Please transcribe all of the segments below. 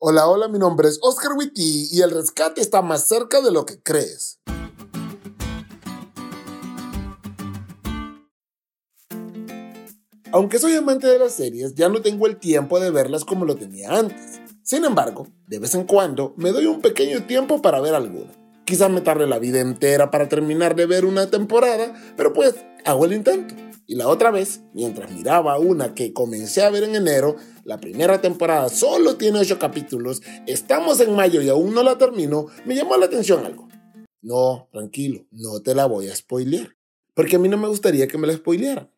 Hola, hola, mi nombre es Oscar Witty y el rescate está más cerca de lo que crees. Aunque soy amante de las series, ya no tengo el tiempo de verlas como lo tenía antes. Sin embargo, de vez en cuando me doy un pequeño tiempo para ver alguna. Quizás me tarde la vida entera para terminar de ver una temporada, pero pues hago el intento. Y la otra vez, mientras miraba una que comencé a ver en enero, la primera temporada solo tiene 8 capítulos, estamos en mayo y aún no la termino, me llamó la atención algo. No, tranquilo, no te la voy a spoilear, porque a mí no me gustaría que me la spoilearan.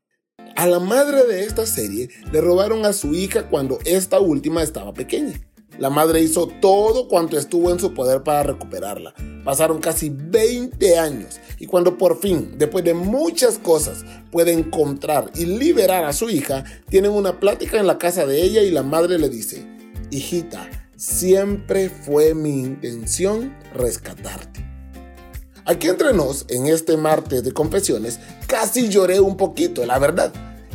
A la madre de esta serie le robaron a su hija cuando esta última estaba pequeña. La madre hizo todo cuanto estuvo en su poder para recuperarla. Pasaron casi 20 años y cuando por fin, después de muchas cosas, puede encontrar y liberar a su hija, tienen una plática en la casa de ella y la madre le dice, hijita, siempre fue mi intención rescatarte. Aquí entre nos, en este martes de confesiones, casi lloré un poquito, la verdad.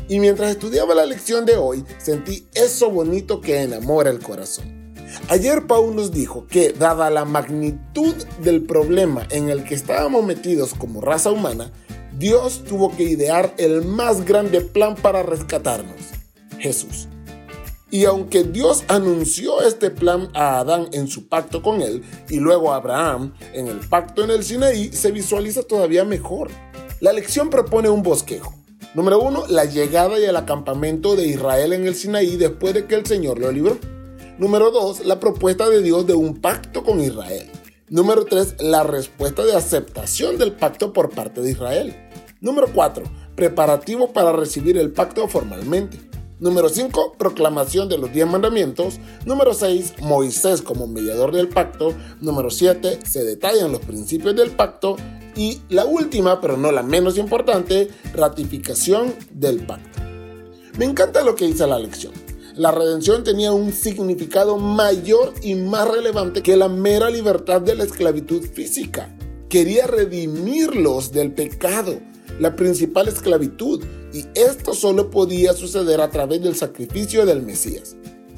Y mientras estudiaba la lección de hoy, sentí eso bonito que enamora el corazón. Ayer Paul nos dijo que, dada la magnitud del problema en el que estábamos metidos como raza humana, Dios tuvo que idear el más grande plan para rescatarnos, Jesús. Y aunque Dios anunció este plan a Adán en su pacto con él y luego a Abraham en el pacto en el Sinaí, se visualiza todavía mejor. La lección propone un bosquejo. Número uno, la llegada y el acampamento de Israel en el Sinaí después de que el Señor lo libró. Número 2, la propuesta de Dios de un pacto con Israel. Número 3, la respuesta de aceptación del pacto por parte de Israel. Número 4, preparativo para recibir el pacto formalmente. Número 5, proclamación de los 10 mandamientos. Número 6, Moisés como mediador del pacto. Número 7, se detallan los principios del pacto. Y la última, pero no la menos importante, ratificación del pacto. Me encanta lo que dice la lección la redención tenía un significado mayor y más relevante que la mera libertad de la esclavitud física. Quería redimirlos del pecado, la principal esclavitud, y esto solo podía suceder a través del sacrificio del Mesías.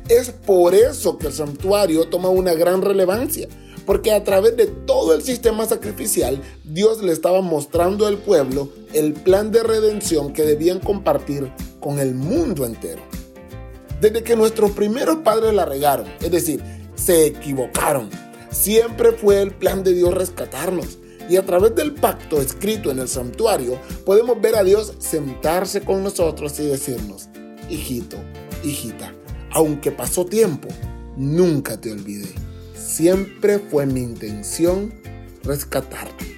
Es por eso que el santuario toma una gran relevancia, porque a través de todo el sistema sacrificial, Dios le estaba mostrando al pueblo el plan de redención que debían compartir con el mundo entero. Desde que nuestros primeros padres la regaron, es decir, se equivocaron, siempre fue el plan de Dios rescatarnos. Y a través del pacto escrito en el santuario, podemos ver a Dios sentarse con nosotros y decirnos, hijito, hijita, aunque pasó tiempo, nunca te olvidé. Siempre fue mi intención rescatarte.